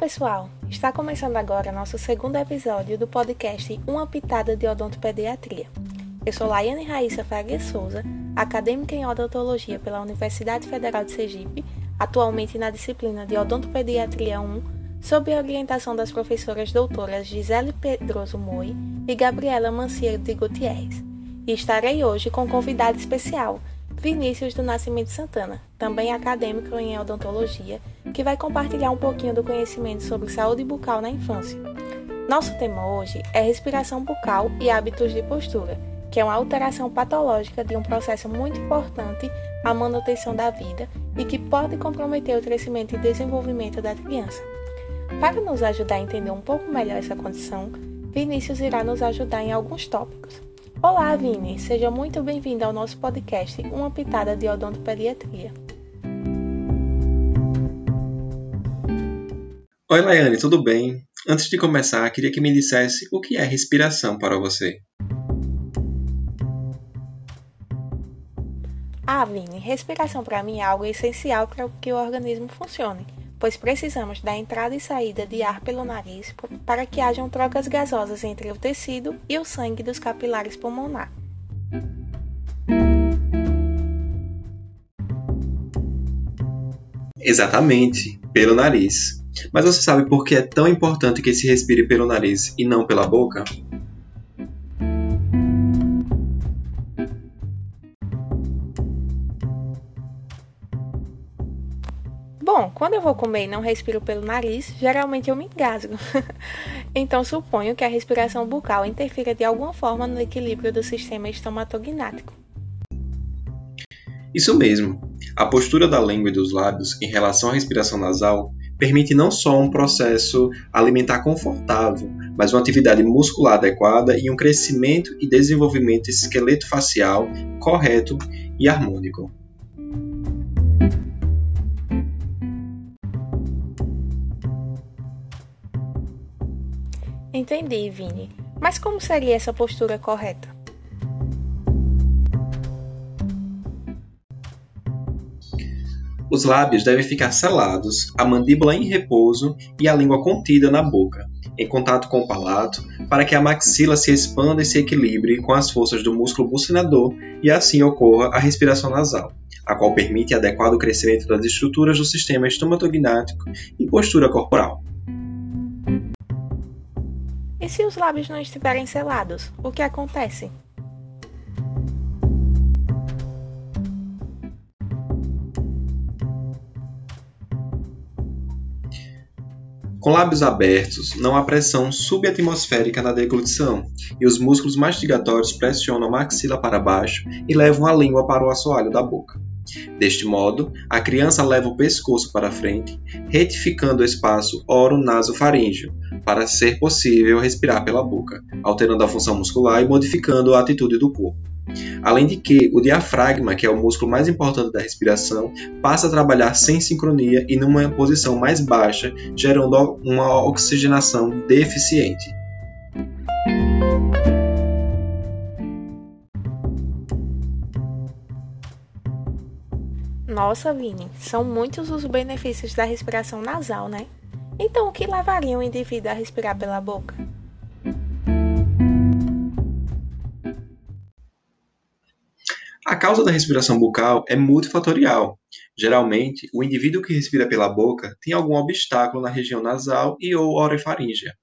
pessoal! Está começando agora nosso segundo episódio do podcast Uma Pitada de Odontopediatria. Eu sou Laiane Raíssa Faria Souza, acadêmica em odontologia pela Universidade Federal de Sergipe, atualmente na disciplina de Odontopediatria 1, sob a orientação das professoras doutoras Gisele Pedroso Moi e Gabriela Mancieiro de Gutierrez. E estarei hoje com um convidado especial, Vinícius do Nascimento Santana, também acadêmico em odontologia, que vai compartilhar um pouquinho do conhecimento sobre saúde bucal na infância. Nosso tema hoje é respiração bucal e hábitos de postura, que é uma alteração patológica de um processo muito importante à manutenção da vida e que pode comprometer o crescimento e desenvolvimento da criança. Para nos ajudar a entender um pouco melhor essa condição, Vinícius irá nos ajudar em alguns tópicos. Olá, Vini! Seja muito bem-vindo ao nosso podcast Uma Pitada de Odontopediatria. Oi, Laiane, tudo bem? Antes de começar, queria que me dissesse o que é respiração para você. Ah, Vini, respiração para mim é algo essencial para que o organismo funcione pois precisamos da entrada e saída de ar pelo nariz para que hajam trocas gasosas entre o tecido e o sangue dos capilares pulmonar. Exatamente, pelo nariz. Mas você sabe por que é tão importante que se respire pelo nariz e não pela boca? Bom, quando eu vou comer e não respiro pelo nariz, geralmente eu me engasgo. então suponho que a respiração bucal interfira de alguma forma no equilíbrio do sistema estomatognático. Isso mesmo. A postura da língua e dos lábios em relação à respiração nasal permite não só um processo alimentar confortável, mas uma atividade muscular adequada e um crescimento e desenvolvimento esqueleto facial correto e harmônico. Entendi, Vini. Mas como seria essa postura correta? Os lábios devem ficar selados, a mandíbula em repouso e a língua contida na boca, em contato com o palato, para que a maxila se expanda e se equilibre com as forças do músculo bucinador e assim ocorra a respiração nasal, a qual permite adequado crescimento das estruturas do sistema estomatognático e postura corporal. E se os lábios não estiverem selados, o que acontece? Com lábios abertos, não há pressão subatmosférica na deglutição, e os músculos mastigatórios pressionam a maxila para baixo e levam a língua para o assoalho da boca. Deste modo, a criança leva o pescoço para frente, retificando o espaço oro-nasofaríngeo, para ser possível respirar pela boca, alterando a função muscular e modificando a atitude do corpo. Além de que o diafragma, que é o músculo mais importante da respiração, passa a trabalhar sem sincronia e numa posição mais baixa, gerando uma oxigenação deficiente. Nossa, Vini, são muitos os benefícios da respiração nasal, né? Então, o que levaria um indivíduo a respirar pela boca? Causa da respiração bucal é multifatorial. Geralmente, o indivíduo que respira pela boca tem algum obstáculo na região nasal e ou orofaríngea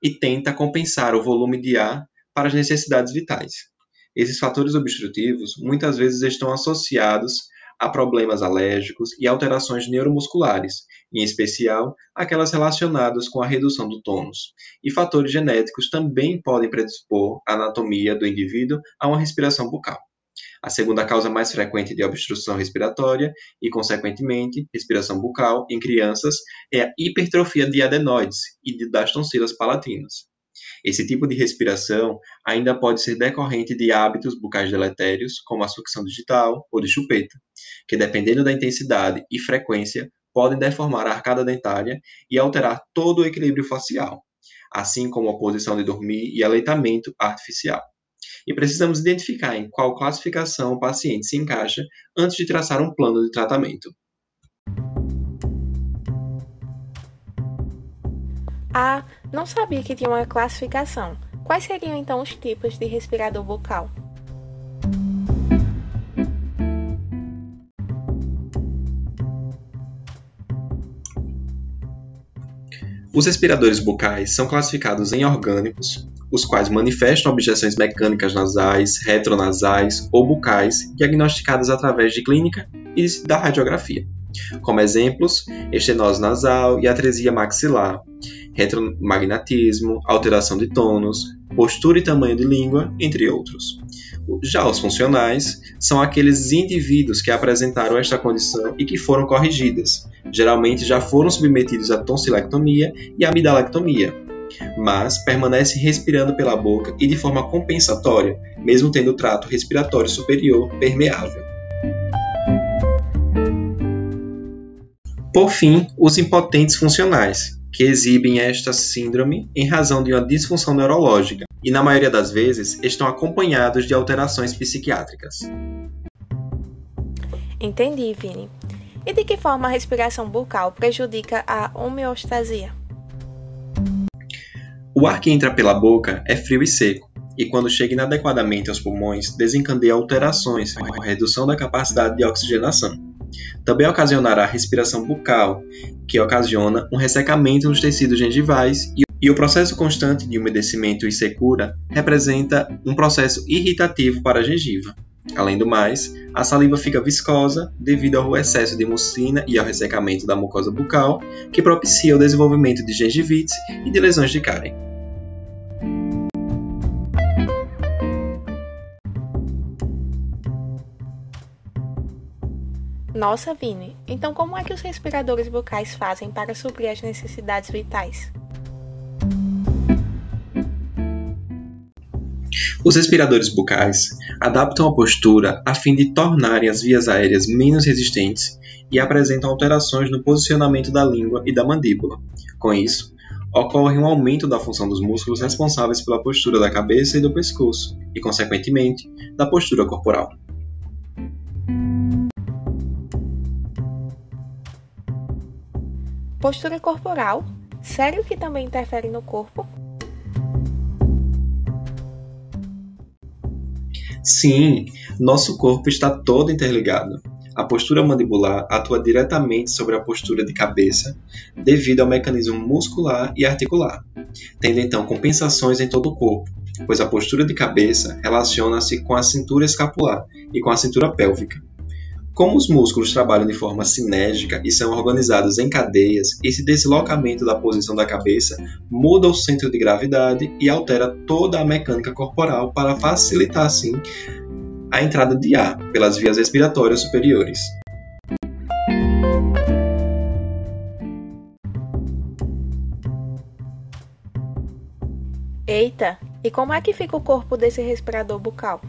e tenta compensar o volume de ar para as necessidades vitais. Esses fatores obstrutivos muitas vezes estão associados a problemas alérgicos e alterações neuromusculares, em especial aquelas relacionadas com a redução do tônus. E fatores genéticos também podem predispor a anatomia do indivíduo a uma respiração bucal. A segunda causa mais frequente de obstrução respiratória e, consequentemente, respiração bucal em crianças é a hipertrofia de adenoides e das tonsilas palatinas. Esse tipo de respiração ainda pode ser decorrente de hábitos bucais deletérios, como a sucção digital ou de chupeta, que, dependendo da intensidade e frequência, podem deformar a arcada dentária e alterar todo o equilíbrio facial, assim como a posição de dormir e aleitamento artificial. E precisamos identificar em qual classificação o paciente se encaixa antes de traçar um plano de tratamento. Ah, não sabia que tinha uma classificação. Quais seriam então os tipos de respirador bucal? Os respiradores bucais são classificados em orgânicos, os quais manifestam objeções mecânicas nasais, retronasais ou bucais diagnosticadas através de clínica e da radiografia. Como exemplos, estenose nasal e atresia maxilar, retromagnetismo, alteração de tônus, postura e tamanho de língua, entre outros. Já os funcionais são aqueles indivíduos que apresentaram esta condição e que foram corrigidas. Geralmente já foram submetidos à tonsilectomia e amidalectomia, mas permanecem respirando pela boca e de forma compensatória, mesmo tendo o trato respiratório superior permeável. Por fim, os impotentes funcionais, que exibem esta síndrome em razão de uma disfunção neurológica e, na maioria das vezes, estão acompanhados de alterações psiquiátricas. Entendi, Vini. E de que forma a respiração bucal prejudica a homeostasia? O ar que entra pela boca é frio e seco, e quando chega inadequadamente aos pulmões, desencadeia alterações, com redução da capacidade de oxigenação. Também ocasionará respiração bucal, que ocasiona um ressecamento nos tecidos gengivais e o processo constante de umedecimento e secura representa um processo irritativo para a gengiva. Além do mais, a saliva fica viscosa devido ao excesso de mucina e ao ressecamento da mucosa bucal, que propicia o desenvolvimento de gengivite e de lesões de cárie. Nossa, Vini, então como é que os respiradores bucais fazem para suprir as necessidades vitais? Os respiradores bucais adaptam a postura a fim de tornarem as vias aéreas menos resistentes e apresentam alterações no posicionamento da língua e da mandíbula. Com isso, ocorre um aumento da função dos músculos responsáveis pela postura da cabeça e do pescoço, e, consequentemente, da postura corporal. Postura corporal? Sério que também interfere no corpo? Sim, nosso corpo está todo interligado. A postura mandibular atua diretamente sobre a postura de cabeça devido ao mecanismo muscular e articular, tendo então compensações em todo o corpo, pois a postura de cabeça relaciona-se com a cintura escapular e com a cintura pélvica. Como os músculos trabalham de forma sinérgica e são organizados em cadeias, esse deslocamento da posição da cabeça muda o centro de gravidade e altera toda a mecânica corporal para facilitar, assim, a entrada de ar pelas vias respiratórias superiores. Eita, e como é que fica o corpo desse respirador bucal?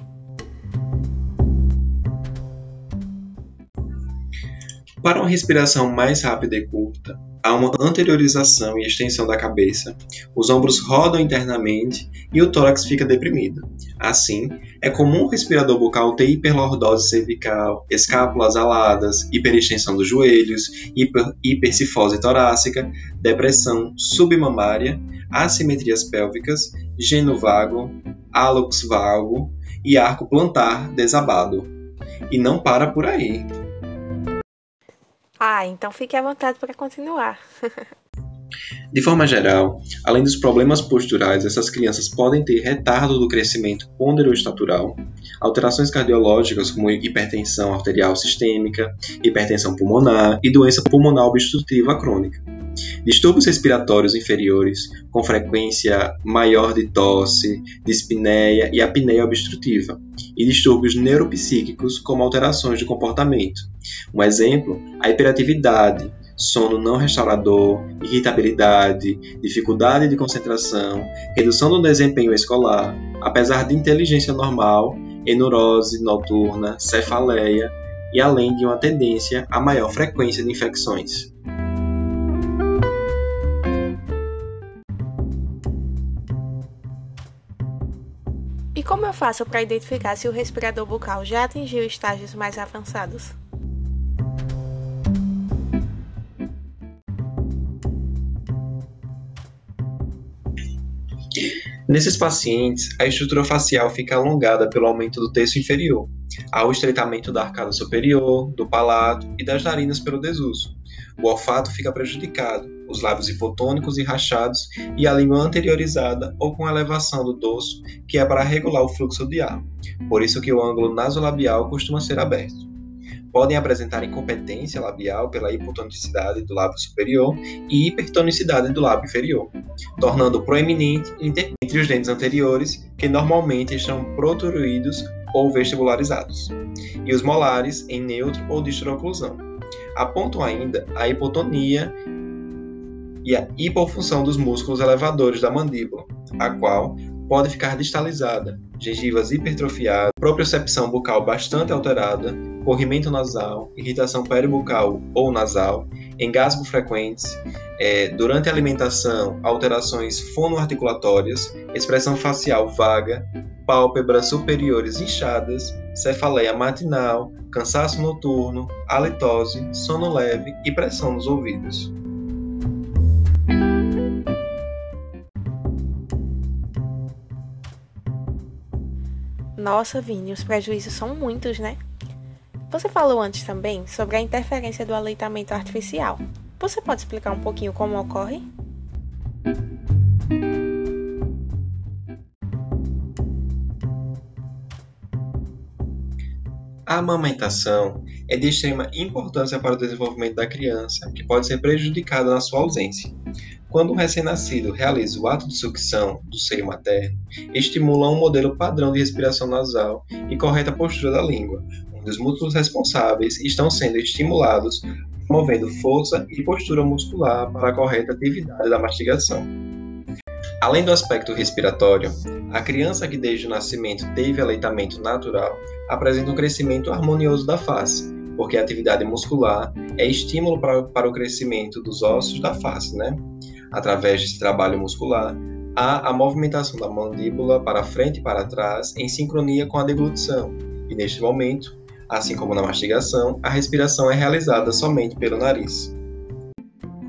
Para uma respiração mais rápida e curta, há uma anteriorização e extensão da cabeça, os ombros rodam internamente e o tórax fica deprimido. Assim, é comum o respirador bucal ter hiperlordose cervical, escápulas aladas, hiperextensão dos joelhos, hiper, hipercifose torácica, depressão submamária, assimetrias pélvicas, geno vago, hálux vago e arco plantar desabado. E não para por aí. Ah, então fique à vontade para continuar. De forma geral, além dos problemas posturais, essas crianças podem ter retardo do crescimento ponderoestatural, alterações cardiológicas como hipertensão arterial sistêmica, hipertensão pulmonar e doença pulmonar obstrutiva crônica. Distúrbios respiratórios inferiores, com frequência maior de tosse, dispneia e apneia obstrutiva, e distúrbios neuropsíquicos, como alterações de comportamento. Um exemplo, a hiperatividade, sono não restaurador, irritabilidade, dificuldade de concentração, redução do desempenho escolar, apesar de inteligência normal, enurose noturna, cefaleia e além de uma tendência a maior frequência de infecções. E como eu faço para identificar se o respirador bucal já atingiu estágios mais avançados? Nesses pacientes, a estrutura facial fica alongada pelo aumento do terço inferior, ao estreitamento da arcada superior, do palato e das narinas pelo desuso. O olfato fica prejudicado, os lábios hipotônicos e rachados e a língua anteriorizada ou com elevação do dorso, que é para regular o fluxo de ar. Por isso que o ângulo nasolabial costuma ser aberto podem apresentar incompetência labial pela hipotonicidade do lábio superior e hipertonicidade do lábio inferior, tornando proeminente entre os dentes anteriores, que normalmente estão protruídos ou vestibularizados, e os molares em neutro ou distroclusão. Apontam ainda a hipotonia e a hipofunção dos músculos elevadores da mandíbula, a qual pode ficar distalizada, gengivas hipertrofiadas, propriocepção bucal bastante alterada, corrimento nasal, irritação peribucal ou nasal, engasgo frequentes, é, durante a alimentação, alterações fonoarticulatórias, expressão facial vaga, pálpebras superiores inchadas, cefaleia matinal, cansaço noturno, halitose, sono leve e pressão nos ouvidos. Nossa, Vini, os prejuízos são muitos, né? Você falou antes também sobre a interferência do aleitamento artificial. Você pode explicar um pouquinho como ocorre? A amamentação é de extrema importância para o desenvolvimento da criança, que pode ser prejudicada na sua ausência. Quando um recém-nascido realiza o ato de sucção do seio materno, estimula um modelo padrão de respiração nasal e correta postura da língua, onde os músculos responsáveis estão sendo estimulados, promovendo força e postura muscular para a correta atividade da mastigação. Além do aspecto respiratório, a criança que desde o nascimento teve aleitamento natural apresenta um crescimento harmonioso da face, porque a atividade muscular é estímulo para, para o crescimento dos ossos da face, né? Através desse trabalho muscular, há a movimentação da mandíbula para frente e para trás em sincronia com a deglutição, e neste momento, assim como na mastigação, a respiração é realizada somente pelo nariz.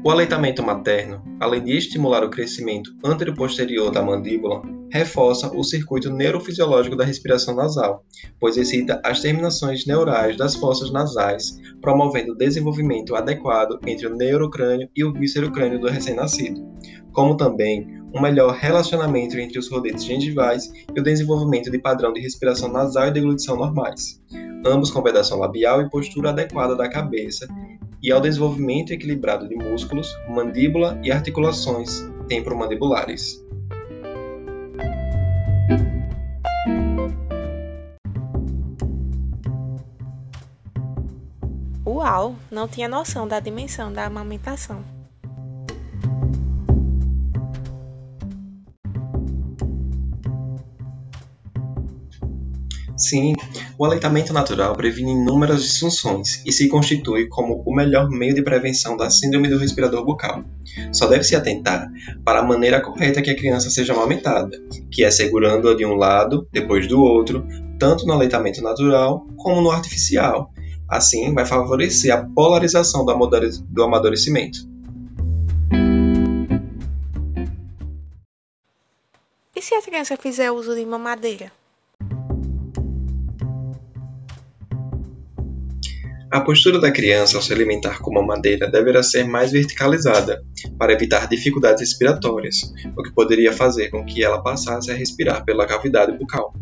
O aleitamento materno, além de estimular o crescimento anteroposterior da mandíbula, reforça o circuito neurofisiológico da respiração nasal, pois excita as terminações neurais das fossas nasais, promovendo o desenvolvimento adequado entre o neurocrânio e o víscerocrânio do recém-nascido, como também um melhor relacionamento entre os rodetes gengivais e o desenvolvimento de padrão de respiração nasal e deglutição normais, ambos com vedação labial e postura adequada da cabeça, e ao desenvolvimento equilibrado de músculos, mandíbula e articulações temporomandibulares. Uau, não tinha noção da dimensão da amamentação. Sim, o aleitamento natural previne inúmeras disfunções e se constitui como o melhor meio de prevenção da síndrome do respirador bucal. Só deve se atentar para a maneira correta que a criança seja amamentada, que é segurando-a de um lado, depois do outro, tanto no aleitamento natural como no artificial, Assim, vai favorecer a polarização do amadurecimento. E se a criança fizer uso de mamadeira? A postura da criança ao se alimentar com mamadeira deverá ser mais verticalizada, para evitar dificuldades respiratórias, o que poderia fazer com que ela passasse a respirar pela cavidade bucal.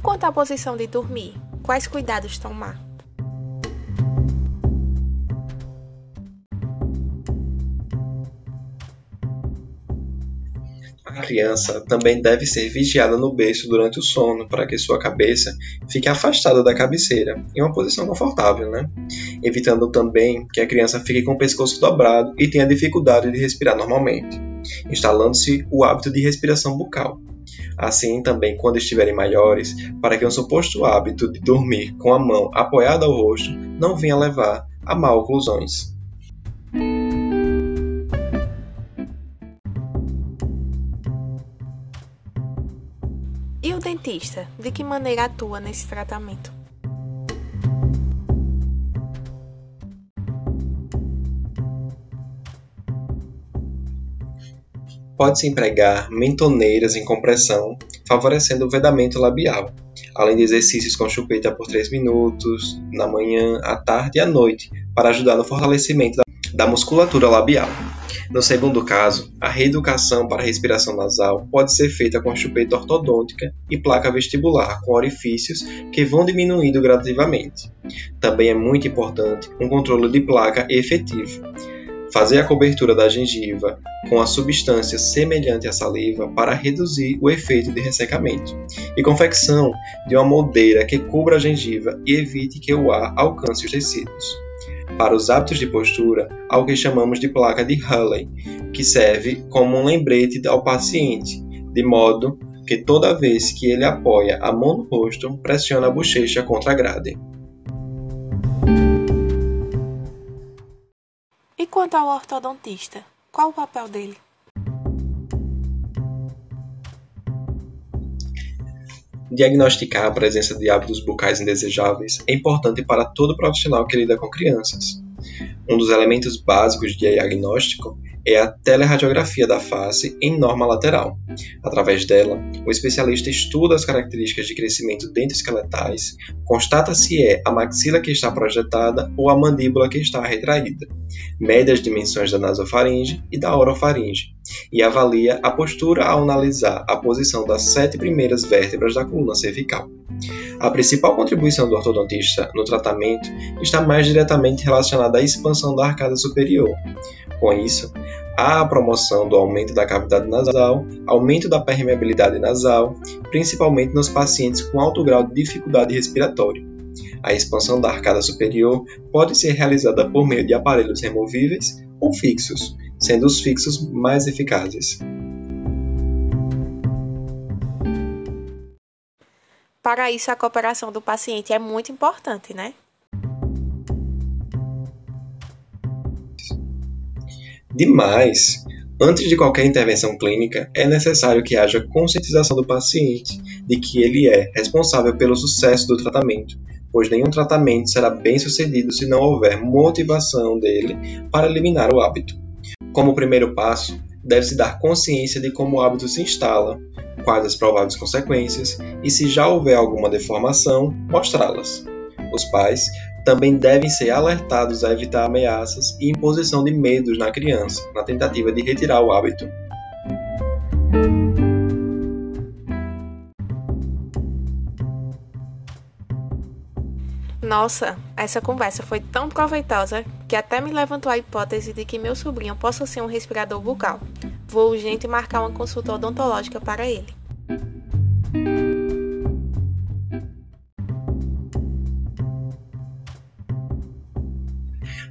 quanto à posição de dormir, quais cuidados tomar? Criança também deve ser vigiada no berço durante o sono para que sua cabeça fique afastada da cabeceira, em uma posição confortável, né? Evitando também que a criança fique com o pescoço dobrado e tenha dificuldade de respirar normalmente, instalando-se o hábito de respiração bucal assim também quando estiverem maiores, para que o suposto hábito de dormir com a mão apoiada ao rosto não venha levar a mal-oclusões. E dentista, de que maneira atua nesse tratamento? Pode-se empregar mentoneiras em compressão, favorecendo o vedamento labial, além de exercícios com chupeta por 3 minutos, na manhã, à tarde e à noite, para ajudar no fortalecimento da musculatura labial. No segundo caso, a reeducação para respiração nasal pode ser feita com chupeta ortodôntica e placa vestibular com orifícios que vão diminuindo gradativamente. Também é muito importante um controle de placa efetivo. Fazer a cobertura da gengiva com a substância semelhante à saliva para reduzir o efeito de ressecamento, e confecção de uma moldeira que cubra a gengiva e evite que o ar alcance os tecidos para os hábitos de postura ao que chamamos de placa de Halley, que serve como um lembrete ao paciente, de modo que toda vez que ele apoia a mão no rosto, pressiona a bochecha contra a grade. E quanto ao ortodontista, qual o papel dele? Diagnosticar a presença de hábitos bucais indesejáveis é importante para todo profissional que lida com crianças. Um dos elementos básicos de diagnóstico é a teleradiografia da face em norma lateral. Através dela, o especialista estuda as características de crescimento dento-esqueletais, constata se é a maxila que está projetada ou a mandíbula que está retraída, mede as dimensões da nasofaringe e da orofaringe e avalia a postura ao analisar a posição das sete primeiras vértebras da coluna cervical. A principal contribuição do ortodontista no tratamento está mais diretamente relacionada à expansão da arcada superior. Com isso, há a promoção do aumento da cavidade nasal, aumento da permeabilidade nasal, principalmente nos pacientes com alto grau de dificuldade respiratória. A expansão da arcada superior pode ser realizada por meio de aparelhos removíveis ou fixos, sendo os fixos mais eficazes. Para isso, a cooperação do paciente é muito importante, né? Demais! Antes de qualquer intervenção clínica, é necessário que haja conscientização do paciente de que ele é responsável pelo sucesso do tratamento, pois nenhum tratamento será bem sucedido se não houver motivação dele para eliminar o hábito. Como primeiro passo, deve-se dar consciência de como o hábito se instala, quais as prováveis consequências e, se já houver alguma deformação, mostrá-las. Os pais também devem ser alertados a evitar ameaças e imposição de medos na criança, na tentativa de retirar o hábito. Nossa, essa conversa foi tão proveitosa que até me levantou a hipótese de que meu sobrinho possa ser um respirador bucal. Vou urgente marcar uma consulta odontológica para ele.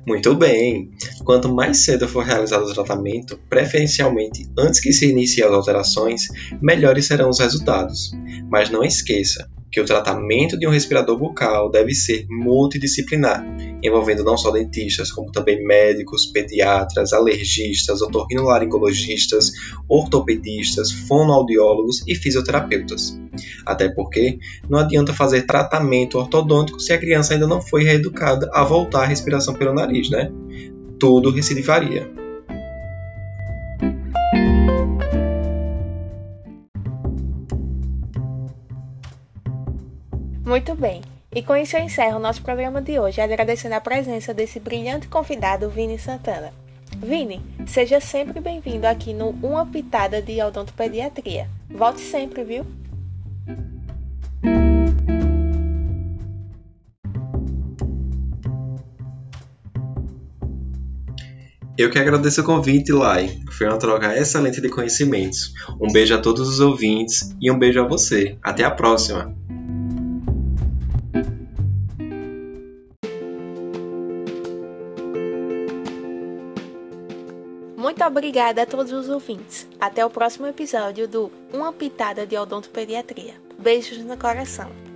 Muito bem! Quanto mais cedo for realizado o tratamento, preferencialmente antes que se iniciem as alterações, melhores serão os resultados. Mas não esqueça, que o tratamento de um respirador bucal deve ser multidisciplinar, envolvendo não só dentistas, como também médicos, pediatras, alergistas, otorrinolaringologistas, ortopedistas, fonoaudiólogos e fisioterapeutas. Até porque não adianta fazer tratamento ortodôntico se a criança ainda não foi reeducada a voltar à respiração pelo nariz, né? Tudo recidivaria. Muito bem. E com isso eu encerro o nosso programa de hoje, agradecendo a presença desse brilhante convidado, Vini Santana. Vini, seja sempre bem-vindo aqui no Uma Pitada de Odontopediatria. Volte sempre, viu? Eu que agradeço o convite, Lai. Foi uma troca excelente de conhecimentos. Um beijo a todos os ouvintes e um beijo a você. Até a próxima! Obrigada a todos os ouvintes. Até o próximo episódio do Uma Pitada de Odontopediatria. Beijos no coração.